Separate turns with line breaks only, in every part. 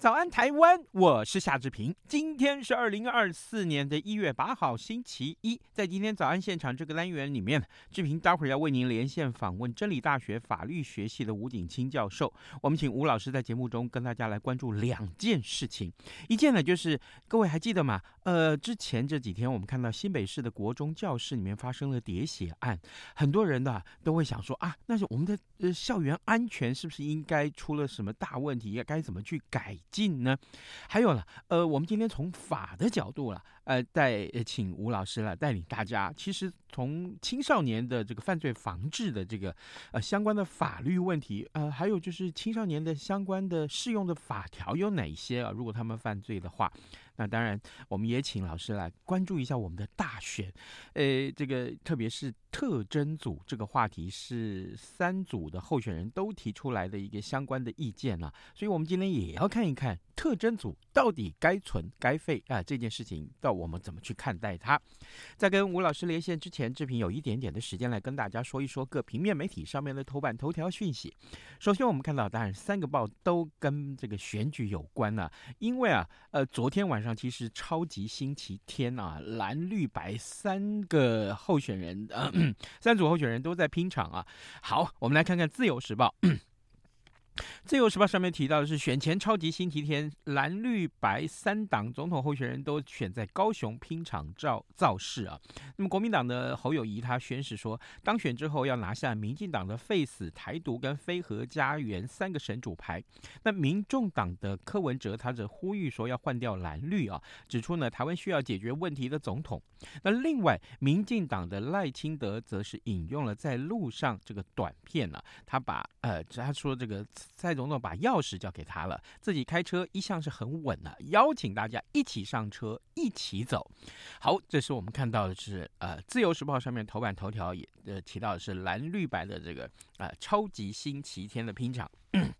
早安，台湾！我是夏志平。今天是二零二四年的一月八号，星期一。在今天早安现场这个单元里面，志平待会儿要为您连线访问真理大学法律学系的吴景清教授。我们请吴老师在节目中跟大家来关注两件事情。一件呢，就是各位还记得吗？呃，之前这几天我们看到新北市的国中教室里面发生了喋血案，很多人呢都会想说啊，那是我们的呃校园安全是不是应该出了什么大问题？该该怎么去改？进呢？还有了，呃，我们今天从法的角度了，呃，带请吴老师来带领大家。其实从青少年的这个犯罪防治的这个呃相关的法律问题，呃，还有就是青少年的相关的适用的法条有哪些啊？如果他们犯罪的话。那当然，我们也请老师来关注一下我们的大选，呃，这个特别是特征组这个话题是三组的候选人都提出来的一个相关的意见啊，所以我们今天也要看一看特征组到底该存该废啊这件事情，到我们怎么去看待它。在跟吴老师连线之前，志平有一点点的时间来跟大家说一说各平面媒体上面的头版头条讯息。首先，我们看到，当然三个报都跟这个选举有关了，因为啊，呃，昨天晚上。其实超级星期天啊，蓝绿白三个候选人，呃，三组候选人都在拼场啊。好，我们来看看《自由时报》。自由时报上面提到的是选前超级星期天，蓝绿白三党总统候选人都选在高雄拼场造造势啊。那么国民党的侯友宜他宣誓说，当选之后要拿下民进党的废死台独跟非核家园三个神主牌。那民众党的柯文哲他则呼吁说要换掉蓝绿啊，指出呢台湾需要解决问题的总统。那另外民进党的赖清德则是引用了在路上这个短片啊，他把呃他说这个。蔡总统把钥匙交给他了，自己开车一向是很稳的，邀请大家一起上车，一起走。好，这是我们看到的是呃《自由时报》上面头版头条也呃提到的是蓝绿白的这个、呃、超级星期天的拼场。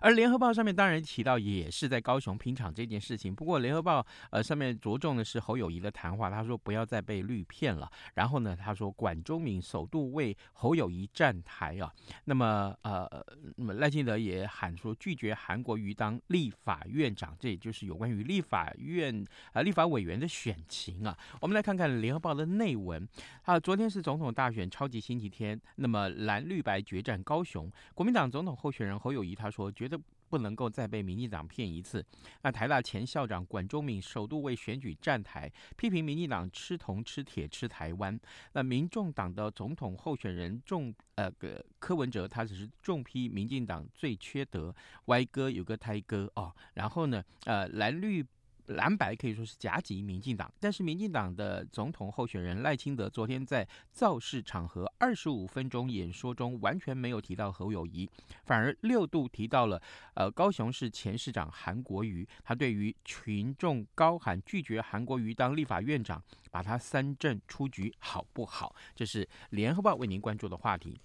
而联合报上面当然提到也是在高雄拼场这件事情，不过联合报呃上面着重的是侯友宜的谈话，他说不要再被绿骗了。然后呢，他说管中闵首度为侯友宜站台啊。那么呃，那么赖清德也喊说拒绝韩国瑜当立法院长，这也就是有关于立法院啊、呃、立法委员的选情啊。我们来看看联合报的内文啊，昨天是总统大选超级星期天，那么蓝绿白决战高雄，国民党总统候选人侯友宜他说。我觉得不能够再被民进党骗一次。那台大前校长管中敏首度为选举站台，批评民进党吃铜吃铁吃台湾。那民众党的总统候选人重呃个柯文哲，他只是重批民进党最缺德，歪哥有个胎哥哦。然后呢，呃蓝绿。蓝白可以说是夹击民进党，但是民进党的总统候选人赖清德昨天在造势场合二十五分钟演说中完全没有提到侯友谊，反而六度提到了呃高雄市前市长韩国瑜。他对于群众高喊拒绝韩国瑜当立法院长，把他三振出局好不好？这是联合报为您关注的话题。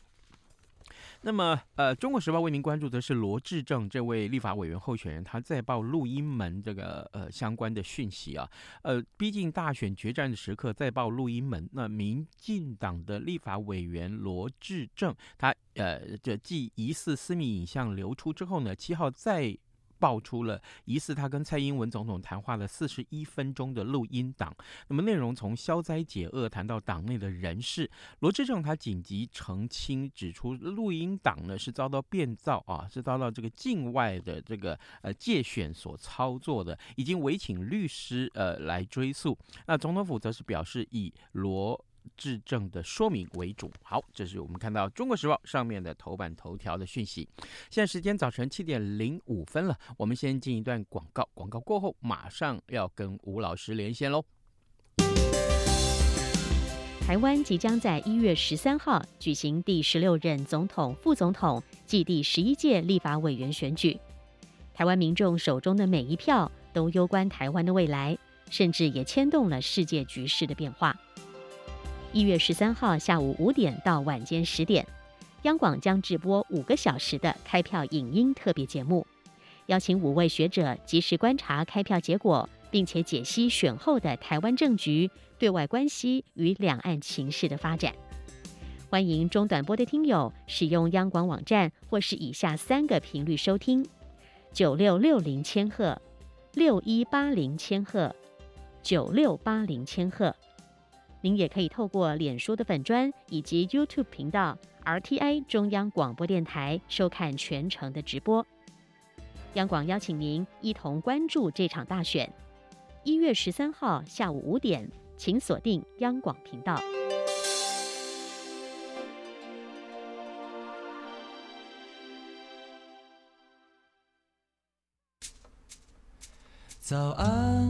那么，呃，《中国时报》为您关注的是罗志正这位立法委员候选人，他在报录音门这个呃相关的讯息啊，呃，逼近大选决战的时刻，再报录音门。那民进党的立法委员罗志正，他呃，这继疑似私密影像流出之后呢，七号再。爆出了疑似他跟蔡英文总统谈话了四十一分钟的录音档，那么内容从消灾解厄谈到党内的人事，罗志政他紧急澄清指出，录音档呢是遭到变造啊，是遭到这个境外的这个呃借选所操作的，已经委请律师呃来追诉。那总统府则是表示以罗。质证的说明为主。好，这是我们看到《中国时报》上面的头版头条的讯息。现在时间早晨七点零五分了，我们先进一段广告，广告过后马上要跟吴老师连线喽。
台湾即将在一月十三号举行第十六任总统、副总统暨第十一届立法委员选举。台湾民众手中的每一票都攸关台湾的未来，甚至也牵动了世界局势的变化。一月十三号下午五点到晚间十点，央广将直播五个小时的开票影音特别节目，邀请五位学者及时观察开票结果，并且解析选后的台湾政局、对外关系与两岸情势的发展。欢迎中短波的听友使用央广网站或是以下三个频率收听：九六六零千赫、六一八零千赫、九六八零千赫。您也可以透过脸书的粉专以及 YouTube 频道 RTI 中央广播电台收看全程的直播。央广邀请您一同关注这场大选。一月十三号下午五点，请锁定央广频道。
早安，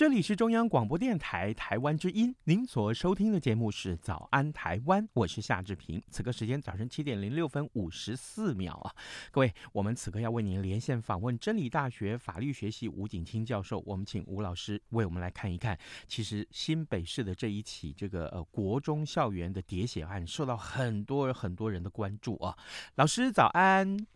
这里是中央广播电台台湾之音，您所收听的节目是《早安台湾》，我是夏志平。此刻时间早晨七点零六分五十四秒啊，各位，我们此刻要为您连线访问真理大学法律学系吴景清教授，我们请吴老师为我们来看一看。其实新北市的这一起这个呃国中校园的喋血案，受到很多很多人的关注啊。老师早安，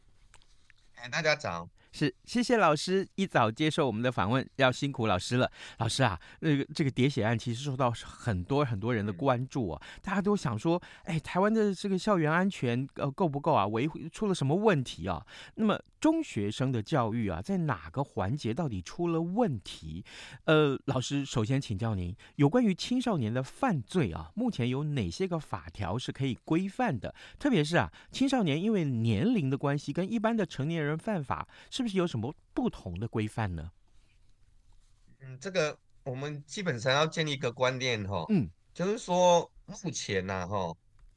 哎，大家早。
是，谢谢老师一早接受我们的访问，要辛苦老师了。老师啊，那个这个喋血案其实受到很多很多人的关注啊，大家都想说，哎，台湾的这个校园安全呃够不够啊？维护出了什么问题啊？那么中学生的教育啊，在哪个环节到底出了问题？呃，老师首先请教您，有关于青少年的犯罪啊，目前有哪些个法条是可以规范的？特别是啊，青少年因为年龄的关系，跟一般的成年人犯法是。是不是有什么不同的规范呢？
嗯，这个我们基本上要建立一个观念哈，
嗯，
就是说目前呢，哈，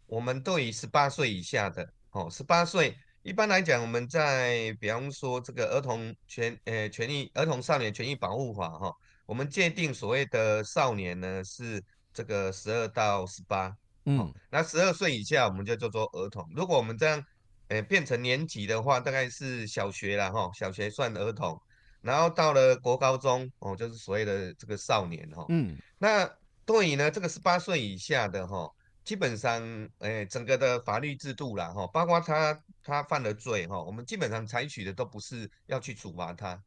我们对于十八岁以下的，哦，十八岁一般来讲，我们在比方说这个儿童权呃权益儿童少年权益保护法哈，我们界定所谓的少年呢是这个十二到十八，嗯，那十二岁以下我们就叫做儿童。如果我们这样。诶，变成年级的话，大概是小学了哈，小学算儿童，然后到了国高中哦，就是所谓的这个少年哈。嗯，那对于呢这个十八岁以下的哈，基本上诶，整个的法律制度啦哈，包括他他犯了罪哈，我们基本上采取的都不是要去处罚他。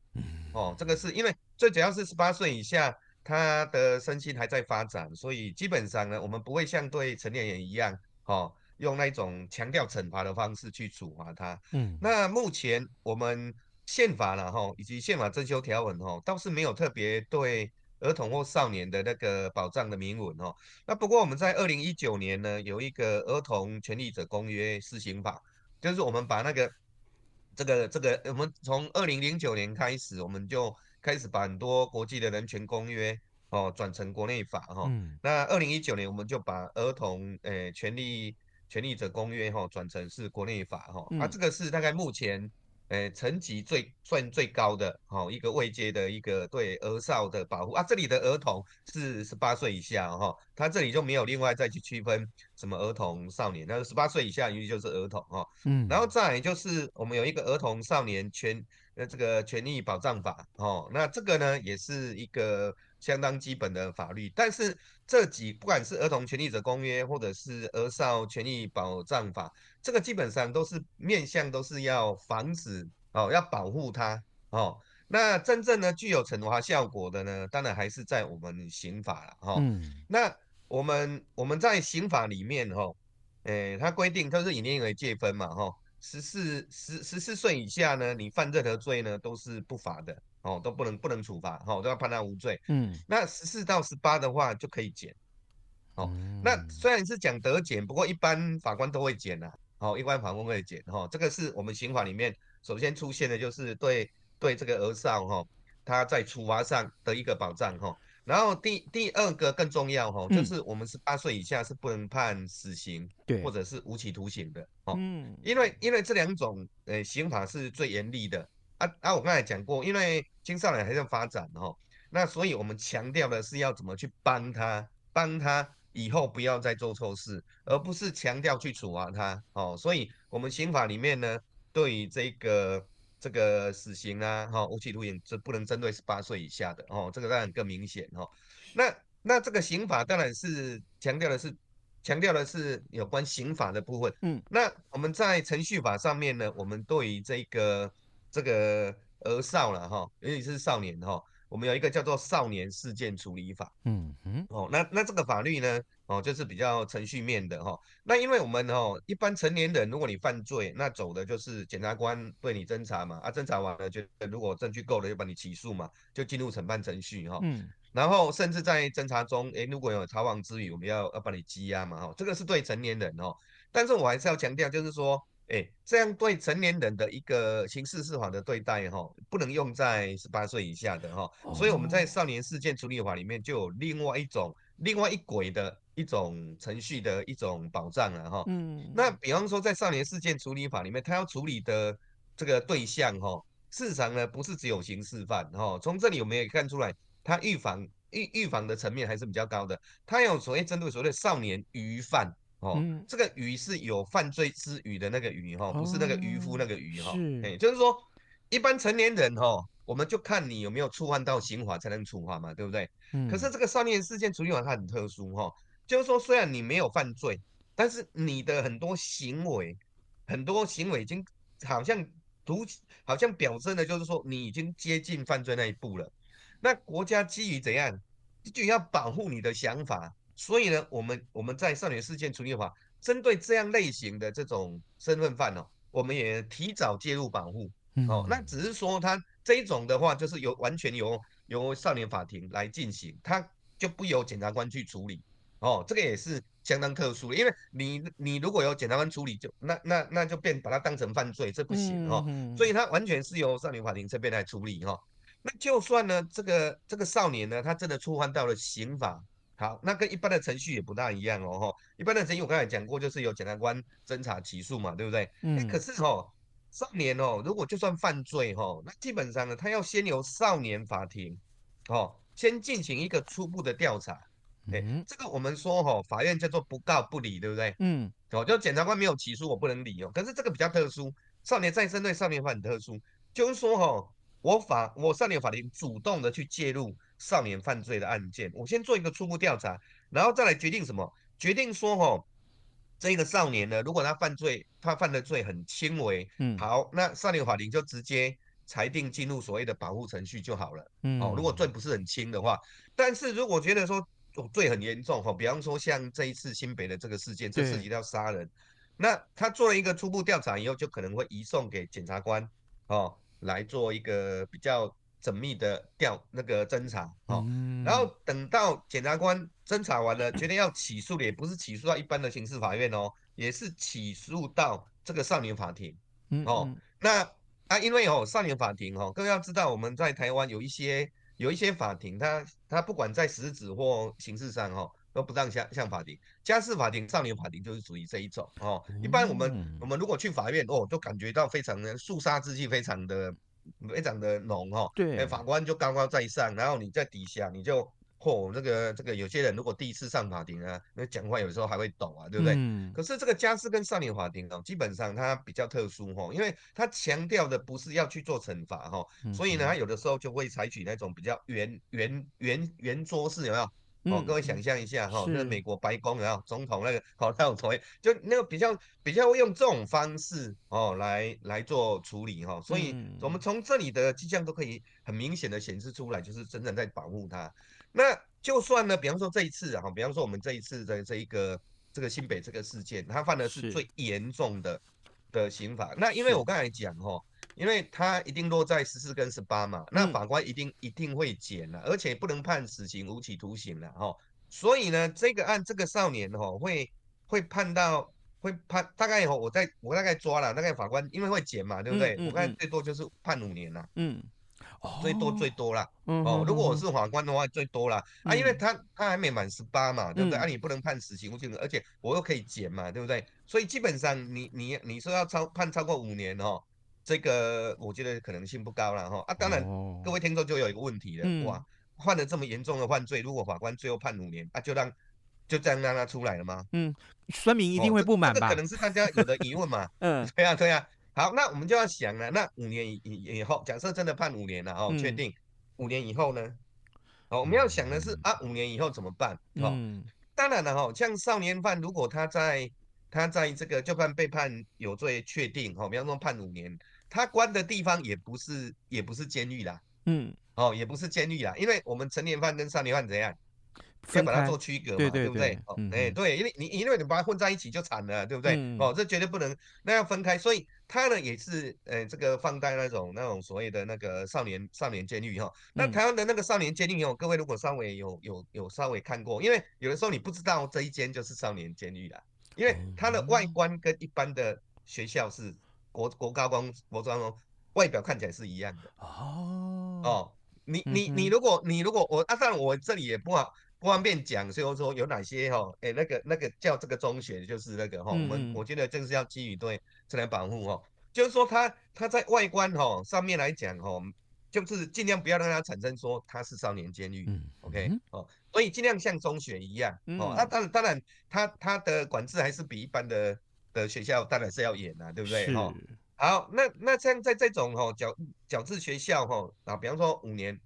哦，这个是因为最主要是十八岁以下，他的身心还在发展，所以基本上呢，我们不会像对成年人一样，哈。用那种强调惩罚的方式去处罚他。嗯，那目前我们宪法了哈，以及宪法增修条文哈，倒是没有特别对儿童或少年的那个保障的明文哈。那不过我们在二零一九年呢，有一个儿童权利者公约施行法，就是我们把那个这个这个，我们从二零零九年开始，我们就开始把很多国际的人权公约哦转成国内法哈。嗯，那二零一九年我们就把儿童诶权利。权利者公约哈转成是国内法哈，啊这个是大概目前诶层级最算最高的哈一个位阶的一个对儿少的保护。啊，这里的儿童是十八岁以下哈，他这里就没有另外再去区分什么儿童少年，那十八岁以下一律就是儿童哈，嗯，然后再来就是我们有一个儿童少年权呃这个权利保障法哦，那这个呢也是一个。相当基本的法律，但是这几不管是儿童权利者公约或者是儿少权利保障法，这个基本上都是面向都是要防止哦，要保护他哦。那真正呢具有惩罚效果的呢，当然还是在我们刑法了哈。哦嗯、那我们我们在刑法里面哈，诶、欸，它规定都是以年龄为界分嘛哈。十四十十四岁以下呢，你犯任何罪呢都是不罚的。哦，都不能不能处罚，哦，都要判他无罪。嗯，那十四到十八的话就可以减。哦，嗯、那虽然是讲得减，不过一般法官都会减呐、啊。哦，一般法官会减，哈，这个是我们刑法里面首先出现的，就是对对这个儿少哈，他在处罚上的一个保障，哈。然后第第二个更重要，哈，就是我们十八岁以下是不能判死刑，对，或者是无期徒刑的，哦，嗯，因为因为这两种呃刑法是最严厉的，啊啊，我刚才讲过，因为青少年还在发展，哈，那所以我们强调的是要怎么去帮他，帮他。以后不要再做错事，而不是强调去处罚他哦。所以，我们刑法里面呢，对于这个这个死刑啊，哈、哦，无期徒刑这不能针对十八岁以下的哦。这个当然更明显哦。那那这个刑法当然是强调的是强调的是有关刑法的部分。嗯，那我们在程序法上面呢，我们对于这个这个儿少了哈，尤其是少年哈。哦我们有一个叫做《少年事件处理法》，嗯嗯，哦，那那这个法律呢，哦，就是比较程序面的哈、哦。那因为我们哦，一般成年人，如果你犯罪，那走的就是检察官对你侦查嘛，啊，侦查完了就如果证据够了，就把你起诉嘛，就进入审判程序哈。哦、嗯。然后甚至在侦查中，诶，如果有逃亡之余，我们要要把你羁押嘛，哈、哦，这个是对成年人哦。但是我还是要强调，就是说。哎，这样对成年人的一个刑事司法的对待，哈，不能用在十八岁以下的，哈，所以我们在少年事件处理法里面就有另外一种、另外一轨的一种程序的一种保障了，哈。嗯。那比方说，在少年事件处理法里面，他要处理的这个对象，哈，事实上呢，不是只有刑事犯，哈。从这里我们也看出来，他预防预预防的层面还是比较高的，他有所谓针对所谓的少年余犯。哦，嗯、这个鱼是有犯罪之虞的那个鱼哈，不是那个渔夫那个鱼哈。是，哎，就是说，一般成年人哈，我们就看你有没有触犯到刑法才能处罚嘛，对不对？嗯。可是这个少年事件处理法它很特殊哈，就是说虽然你没有犯罪，但是你的很多行为，很多行为已经好像图，好像表征的就是说你已经接近犯罪那一步了。那国家基于怎样，就要保护你的想法。所以呢，我们我们在少年事件处理法针对这样类型的这种身份犯哦，我们也提早介入保护哦。那只是说他这一种的话，就是由完全由由少年法庭来进行，他就不由检察官去处理哦。这个也是相当特殊的，因为你你如果由检察官处理就，就那那那就变把它当成犯罪，这不行哦。所以他完全是由少年法庭这边来处理哈。那就算呢，这个这个少年呢，他真的触犯到了刑法。好，那跟一般的程序也不大一样哦，一般的程序我刚才讲过，就是由检察官侦查起诉嘛，对不对？嗯。可是哦，少年哦，如果就算犯罪哦，那基本上呢，他要先由少年法庭哦，先进行一个初步的调查。嗯。这个我们说哦，法院叫做不告不理，对不对？嗯。哦，就检察官没有起诉，我不能理哦。可是这个比较特殊，少年再生对少年法很特殊，就是说哦，我法我少年法庭主动的去介入。少年犯罪的案件，我先做一个初步调查，然后再来决定什么？决定说，哦，这个少年呢，如果他犯罪，他犯的罪很轻微，嗯，好，那少年法庭就直接裁定进入所谓的保护程序就好了，嗯，哦，如果罪不是很轻的话，但是如果觉得说，哦，罪很严重，哈，比方说像这一次新北的这个事件，这涉及到杀人，那他做了一个初步调查以后，就可能会移送给检察官，哦，来做一个比较。缜密的调那个侦查，哦，嗯、然后等到检察官侦查完了，决定要起诉的，也不是起诉到一般的刑事法院哦，也是起诉到这个少年法庭，哦，嗯嗯、那啊，因为哦，少年法庭哦，各位要知道，我们在台湾有一些有一些法庭，它它不管在实质或形式上哦，都不让像像法庭，家事法庭、少年法庭就是属于这一种哦。一般我们、嗯、我们如果去法院哦，都感觉到非常的肃杀之气，非常的。非常的浓哈，对，法官就高高在上，然后你在底下，你就嚯，这个这个有些人如果第一次上法庭啊，那讲话有时候还会抖啊，对不对？嗯。可是这个家事跟少年法庭哦，基本上它比较特殊哈，因为它强调的不是要去做惩罚哈，所以呢，它有的时候就会采取那种比较圆圆圆圆桌式，有没有？哦，各位想象一下哈，那、嗯、美国白宫然后总统那个好那种所谓，就那个比较比较会用这种方式哦来来做处理哈，所以我们从这里的迹象都可以很明显的显示出来，就是真正在保护他。那就算呢，比方说这一次哈，比方说我们这一次的这一个这个新北这个事件，他犯的是最严重的的刑法。那因为我刚才讲哈。因为他一定落在十四跟十八嘛，那法官一定、嗯、一定会减了，而且不能判死刑、无期徒刑了哈。所以呢，这个案这个少年哈会会判到会判大概哦，我在我大概抓了，大概法官因为会减嘛，对不对？
嗯嗯、
我看最多就是判五年了，
嗯，
最多最多了，
嗯、
哦，如果我是法官的话，最多了、嗯、啊，因为他他还没满十八嘛，对不对？嗯、啊，你不能判死刑，而且我又可以减嘛，对不对？所以基本上你你你说要超判超过五年哦，这个我觉得可能性不高了哈。啊，当然、哦、各位听众就有一个问题了，嗯、哇，犯了这么严重的犯罪，如果法官最后判五年，啊，就让。就这样让他出来了吗？
嗯，孙明一定会不满吧？
哦、这，这可能是大家有的疑问嘛。嗯，对呀、啊，对呀、啊。好，那我们就要想了，那五年以以以后，假设真的判五年了哦，确定五年以后呢？哦，我们要想的是、嗯、啊，五年以后怎么办？哦，嗯、当然了哈、哦，像少年犯，如果他在他在这个就判被判有罪确定，哦，比方说判五年，他关的地方也不是也不是监狱啦，嗯，哦，也不是监狱啦，因为我们成年犯跟少年犯怎样？要把它做区隔嘛，对，不对？哦，哎、欸，对，因为你因为你把它混在一起就惨了，对不对？嗯、哦，这绝对不能，那要分开。所以他呢也是，呃、欸，这个放在那种那种所谓的那个少年少年监狱哈。那台湾的那个少年监狱哦，各位如果稍微有有有稍微看过，因为有的时候你不知道这一间就是少年监狱啦，因为它的外观跟一般的学校是国国高中国中哦，外表看起来是一样的哦哦。你你你如果你如果我啊，当然我这里也不好。不方便讲，所以说有哪些哈？哎，那个那个叫这个中学，就是那个哈，我们我觉得这个是要基于对自然保护哈，就是说它它在外观哈上面来讲哈，就是尽量不要让它产生说它是少年监狱，OK 哦，所以尽量像中学一样哦。那当然当然，它它的管制还是比一般的的学校当然是要严啊，对不对哈？好，那那像在这种哈矫矫治学校哈啊，比方说五年。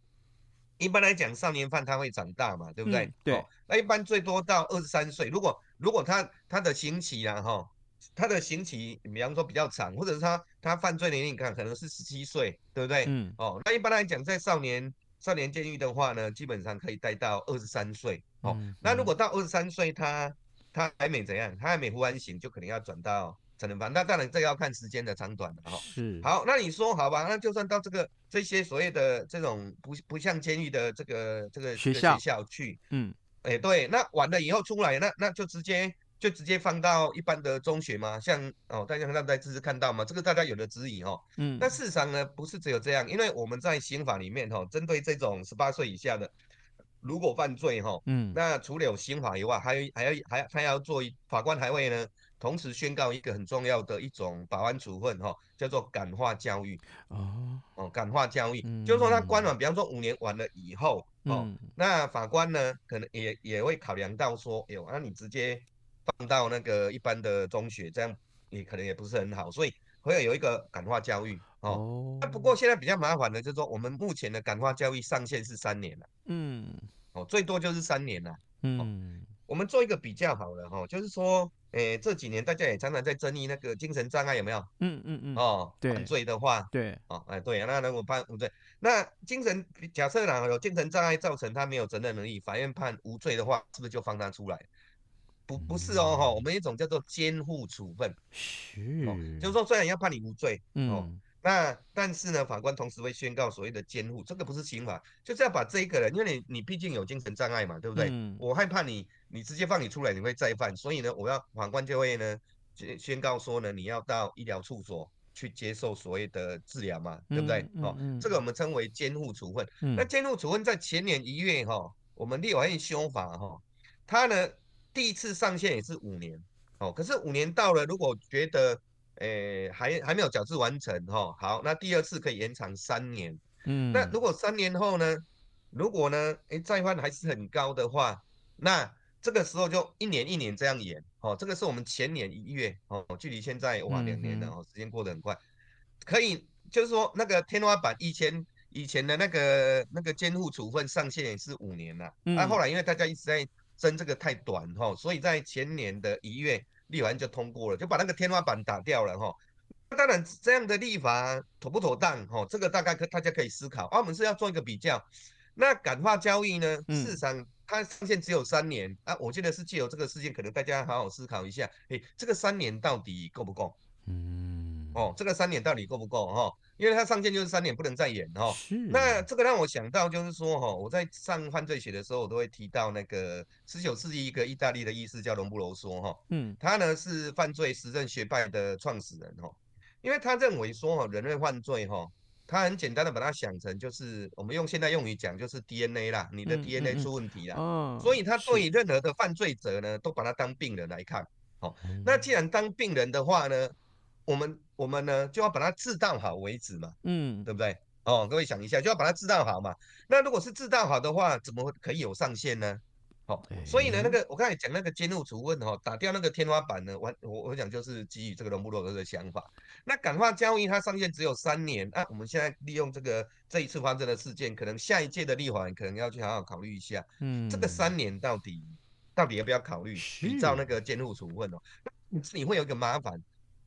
一般来讲，少年犯他会长大嘛，对不对？嗯、对、哦。那一般最多到二十三岁。如果如果他他的刑期啊，哈、哦，他的刑期，比方说比较长，或者是他他犯罪年龄看可能是十七岁，对不对？嗯。哦，那一般来讲，在少年少年监狱的话呢，基本上可以待到二十三岁。哦。嗯、那如果到二十三岁，他他还没怎样，他还没服完刑，就可能要转到。成人犯，那当然这要看时间的长短了哈。是，好，那你说好吧，那就算到这个这些所谓的这种不不像监狱的这个这个学校学校去，嗯，哎、欸，对，那完了以后出来，那那就直接就直接放到一般的中学嘛？像哦，大家看到在这次看到吗？这个大家有的质疑哦。嗯，那事实上呢，不是只有这样，因为我们在刑法里面哈，针对这种十八岁以下的，如果犯罪哈，嗯，那除了有刑法以外，还有还要还要他要做法官还会呢。同时宣告一个很重要的一种保安处分，哈，叫做感化教育。哦。哦，感化教育，嗯、就是说他关完，比方说五年完了以后，哦，嗯、那法官呢，可能也也会考量到说，哎呦，那你直接放到那个一般的中学，这样也可能也不是很好，所以会有一个感化教育。哦，那、哦、不过现在比较麻烦的，就是说我们目前的感化教育上限是三年了。嗯，哦，最多就是三年了。嗯、哦，我们做一个比较好了，哈，就是说。诶、欸，这几年大家也常常在争议那个精神障碍有没有？嗯嗯嗯。哦，对，犯罪的话，对，哦，哎，对，那如果判无罪，那精神假设呢有精神障碍造成他没有责任能力，法院判无罪的话，是不是就放他出来？不，不是哦，哈、嗯，我们一种叫做监护处分，是、哦，就是说虽然要判你无罪，嗯。哦那但是呢，法官同时会宣告所谓的监护，这个不是刑法，就是要把这一个人，因为你你毕竟有精神障碍嘛，对不对？嗯、我害怕你，你直接放你出来，你会再犯，所以呢，我要法官就会呢宣宣告说呢，你要到医疗处所去接受所谓的治疗嘛，对不对？嗯嗯嗯、哦，这个我们称为监护处分。嗯、那监护处分在前年一月哈、哦，我们立法院修法哈、哦，它呢第一次上线也是五年，哦，可是五年到了，如果觉得诶，还还没有矫治完成哈，好，那第二次可以延长三年。嗯，那如果三年后呢？如果呢？诶，再犯还是很高的话，那这个时候就一年一年这样延。哦，这个是我们前年一月哦，距离现在哇两年了哦，时间过得很快。可以，就是说那个天花板以前以前的那个那个监护处分上限也是五年了。嗯，那后来因为大家一直在争这个太短哈，所以在前年的一月。立完就通过了，就把那个天花板打掉了哈。那当然这样的立法妥不妥当哈？这个大概可大家可以思考。啊，我们是要做一个比较。那感化交易呢？市场它上限只有三年啊。我觉得是借由这个事件，可能大家好好思考一下。诶，这个三年到底够不够？嗯。哦，这个三年到底够不够哈？因为他上线就是三年，不能再延哈。
是。
那这个让我想到就是说哈，我在上犯罪学的时候，我都会提到那个十九世纪一个意大利的医师叫隆布罗梭哈。嗯。他呢是犯罪实证学派的创始人哈，因为他认为说哈，人类犯罪哈，他很简单的把它想成就是我们用现代用语讲就是 DNA 啦，你的 DNA 出问题啦。哦。所以他对于任何的犯罪者呢，都把他当病人来看。好，那既然当病人的话呢，我们我们呢就要把它治到好为止嘛，嗯，对不对？哦，各位想一下，就要把它制造好嘛。那如果是制造好的话，怎么可以有上限呢？好，所以呢，那个我刚才讲那个监护处分哈，打掉那个天花板呢，我我我讲就是基于这个隆布洛格的想法。那感化交易它上限只有三年，那我们现在利用这个这一次发生的事件，可能下一届的立法可能要去好好考虑一下，嗯，这个三年到底到底要不要考虑？依照那个监护处分哦，那你会有一个麻烦。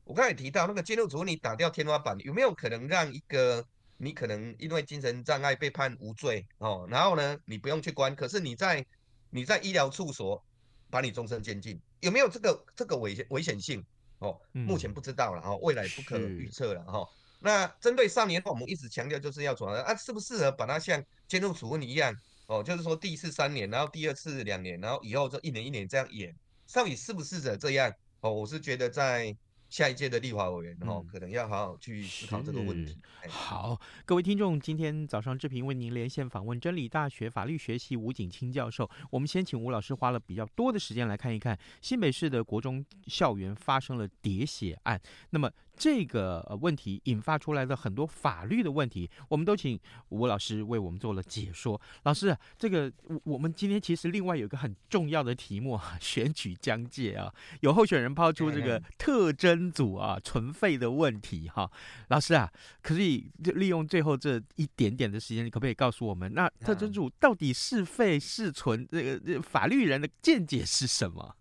我刚才提到那个监护处分，你打掉天花板，有没有可能让一个你可能因为精神障碍被判无罪哦，然后呢，你不用去关，可是你在你在医疗处所把你终身监禁，有没有这个这个危险危险性？哦，目前不知道了哈，未来不可预测了哈。那针对少年，我们一直强调就是要怎么啊，适不适合把它像监护处分一样哦，就是说第一次三年，然后第二次两年，然后以后就一年一年这样演，到底适不适合这样？哦，我是觉得在。下一届的立法委员哦，可能要好好去思考这个问题。
好，各位听众，今天早上志平为您连线访问真理大学法律学系吴景清教授。我们先请吴老师花了比较多的时间来看一看新北市的国中校园发生了喋血案。那么。这个呃问题引发出来的很多法律的问题，我们都请吴老师为我们做了解说。老师，这个我们今天其实另外有一个很重要的题目啊，选举疆界啊，有候选人抛出这个特征组啊存废的问题哈。老师啊，可以利用最后这一点点的时间，你可不可以告诉我们，那特征组到底是废是存？这个这法律人的见解是什么？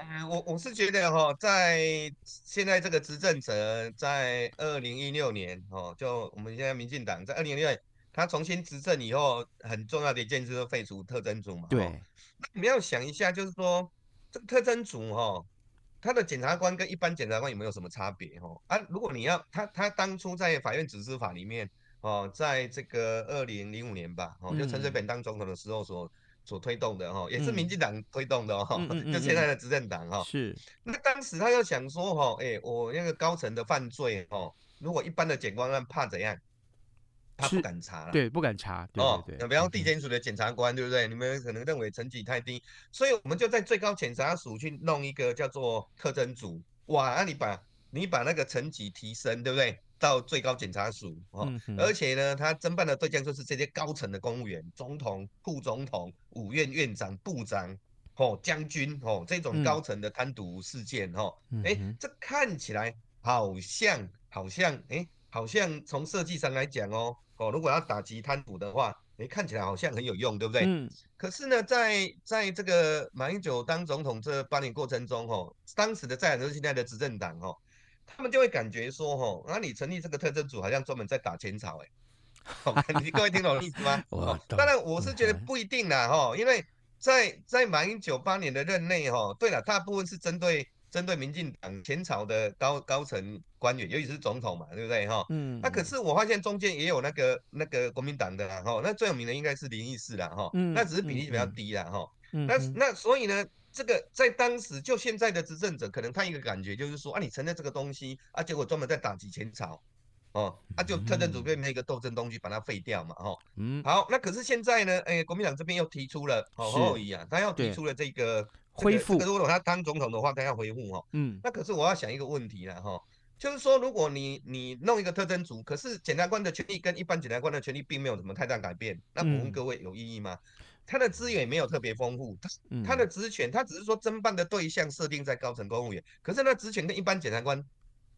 嗯，我我是觉得哈，在现在这个执政者在二零一六年哦，就我们现在民进党在二零一六年他重新执政以后，很重要的一件事就是废除特征组嘛。对。那你们要想一下，就是说这个特征组哈，他的检察官跟一般检察官有没有什么差别哈？啊，如果你要他他当初在法院指示法里面哦，在这个二零零五年吧，哦，就陈水扁当总统的时候说。所推动的哈，也是民进党推动的哈，就现在的执政党哈。是。那当时他又想说哈，哎，我那个高层的犯罪哈，如果一般的检察官怕怎样？他不敢查了。对，
不敢查。
哦，比方地检署的检察官，对不对？你们可能认为层级太低，所以我们就在最高检察署去弄一个叫做特侦组。哇，那你把你把那个层级提升，对不对？到最高检察署哦，嗯、而且呢，他侦办的对象就是这些高层的公务员，总统、副总统、五院院长、部长、哦将军哦这种高层的贪渎事件哦，哎、这看起来好像好像哎，好像从设计上来讲哦哦，如果要打击贪腐的话，哎，看起来好像很有用，对不对？嗯。可是呢，在在这个马英九当总统这八年过程中哦，当时的在野就是现在的执政党哦。他们就会感觉说，吼，那你成立这个特征组，好像专门在打前朝，哎，你各位听懂意思吗？哦，当然我是觉得不一定啦，哈，因为在在马英九八年的任内，哈，对了，大部分是针对针对民进党前朝的高高层官员，尤其是总统嘛，对不对，哈？嗯。那可是我发现中间也有那个那个国民党的啦，哈，那最有名的应该是林义士啦，哈，那只是比例比较低啦，哈。那那所以呢？这个在当时就现在的执政者，可能他一个感觉就是说啊，你承认这个东西啊，结果专门在打击前朝，哦，啊就特侦组变成一个斗争东西，把它废掉嘛，哈、哦，嗯，好，那可是现在呢，哎，国民党这边又提出了，哦，侯友宜啊，他要提出了这个恢复，如果他当总统的话，他要恢复，哈，嗯，那可是我要想一个问题了，哈、哦，就是说如果你你弄一个特侦组，可是检察官的权利跟一般检察官的权利并没有什么太大改变，那我问各位有意义吗？嗯他的资源也没有特别丰富，他他的职权，他只是说侦办的对象设定在高层公务员，可是那职权跟一般检察官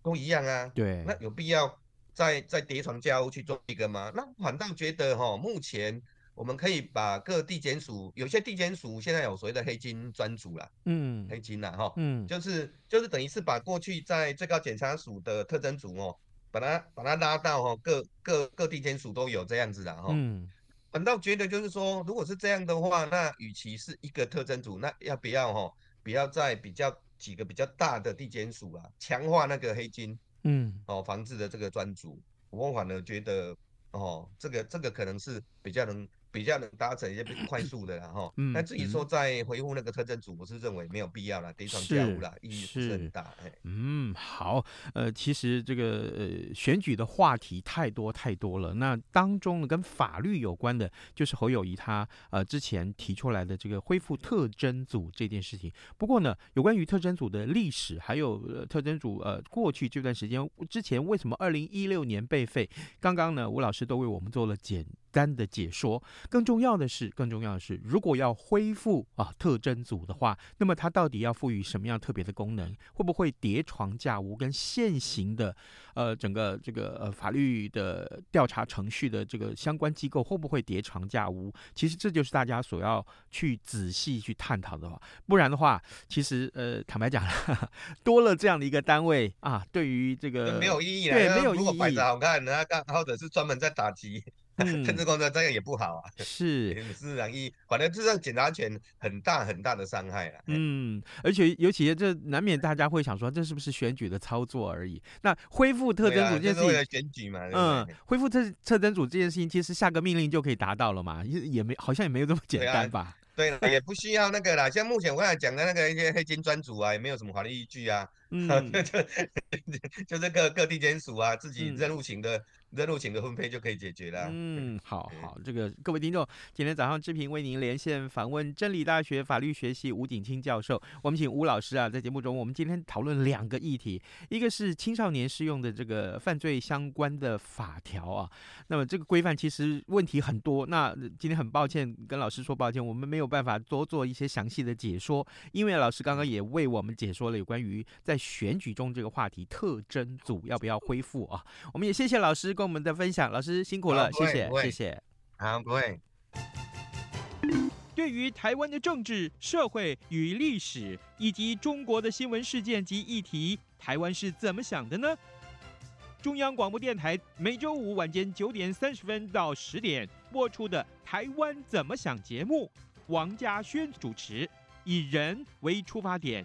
都一样啊。对，那有必要再再叠床架屋去做一个吗？那反倒觉得哈，目前我们可以把各地检署，有些地检署现在有所谓的黑金专组啦，嗯，黑金啦哈，嗯，就是就是等于是把过去在最高检察署的特侦组哦，把它把它拉到哈各各各地检署都有这样子的哈，嗯。反倒觉得就是说，如果是这样的话，那与其是一个特征组，那要不要哈，不要在比较几个比较大的地检署啊，强化那个黑金嗯，哦，防治的这个专组，我反而觉得哦，这个这个可能是比较能。比较能达成一些快速的，然后，嗯，那至于说在回复那个特征组，我是认为没有必要了，叠床架屋了，意义不是很大。哎，
嗯，好，呃，其实这个呃选举的话题太多太多了，那当中呢跟法律有关的，就是侯友谊他呃之前提出来的这个恢复特征组这件事情。不过呢，有关于特征组的历史，还有、呃、特征组呃过去这段时间之前为什么二零一六年被废，刚刚呢吴老师都为我们做了简单的解说，更重要的是，更重要的是，如果要恢复啊特征组的话，那么它到底要赋予什么样特别的功能？会不会叠床架屋？跟现行的呃整个这个呃法律的调查程序的这个相关机构会不会叠床架屋？其实这就是大家所要去仔细去探讨的话，不然的话，其实呃坦白讲了，多了这样的一个单位啊，对于这个
没有意义，
对，没有意义。
如果摆着好看，那刚或者是专门在打击。政治工作这样也不好啊，
是
是容易，反正这让检察权很大很大的伤害啊。
嗯，而且尤其这难免大家会想说，这是不是选举的操作而已？那恢复特征组这件事情，
啊、选举嘛，
嗯，恢复特特征组这件事情，其实下个命令就可以达到了嘛，也也没好像也没有这么简单吧？
对，对，也不需要那个啦。像目前我刚才讲的那个一些黑金专组啊，也没有什么法律依据啊。嗯，就 就就这个各地检署啊，自己任务型的。嗯任务型的分配就可以解决了。
嗯，好好，这个各位听众，今天早上志平为您连线访问真理大学法律学系吴景清教授。我们请吴老师啊，在节目中，我们今天讨论两个议题，一个是青少年适用的这个犯罪相关的法条啊。那么这个规范其实问题很多。那今天很抱歉跟老师说抱歉，我们没有办法多做一些详细的解说，因为老师刚刚也为我们解说了有关于在选举中这个话题，特征组要不要恢复啊？我们也谢谢老师。跟我们的分享，老师辛苦了，谢谢，谢谢。
好，不会。
对于台湾的政治、社会与历史，以及中国的新闻事件及议题，台湾是怎么想的呢？中央广播电台每周五晚间九点三十分到十点播出的《台湾怎么想》节目，王家轩主持，以人为出发点，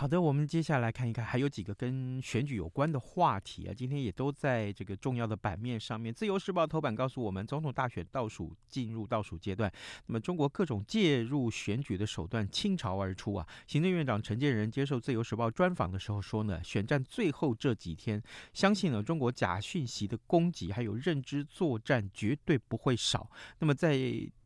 好的，我们接下来看一看，还有几个跟选举有关的话题啊，今天也都在这个重要的版面上面。自由时报头版告诉我们，总统大选倒数进入倒数阶段，那么中国各种介入选举的手段倾巢而出啊。行政院长陈建仁接受自由时报专访的时候说呢，选战最后这几天，相信呢中国假讯息的攻击还有认知作战绝对不会少。那么在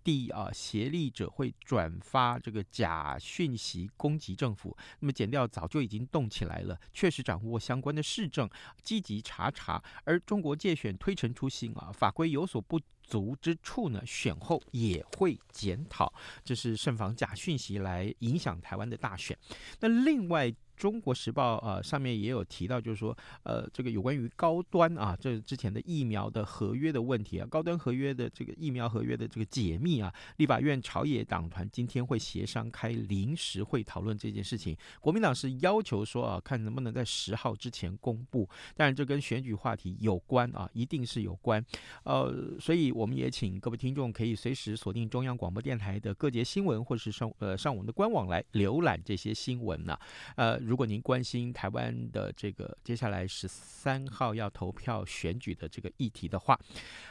第啊，协力者会转发这个假讯息攻击政府，那么检调早就已经动起来了，确实掌握相关的市政，积极查查。而中国界选推陈出新啊，法规有所不足之处呢，选后也会检讨，这是慎防假讯息来影响台湾的大选。那另外。中国时报啊、上面也有提到，就是说，呃，这个有关于高端啊，这之前的疫苗的合约的问题啊，高端合约的这个疫苗合约的这个解密啊，立法院朝野党团今天会协商开临时会讨论这件事情。国民党是要求说啊，看能不能在十号之前公布，当然这跟选举话题有关啊，一定是有关。呃，所以我们也请各位听众可以随时锁定中央广播电台的各节新闻，或是上呃上我们的官网来浏览这些新闻呢、呃。如果您关心台湾的这个接下来十三号要投票选举的这个议题的话，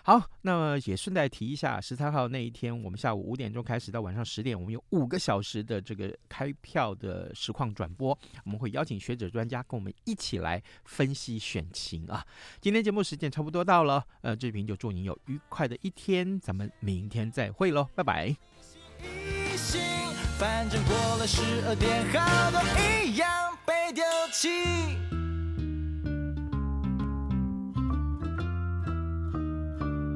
好，那么也顺带提一下，十三号那一天，我们下午五点钟开始到晚上十点，我们有五个小时的这个开票的实况转播，我们会邀请学者专家跟我们一起来分析选情啊。今天节目时间差不多到了，呃，志平就祝您有愉快的一天，咱们明天再会喽，拜拜。
反正过了十二点，好多一样被。丢弃。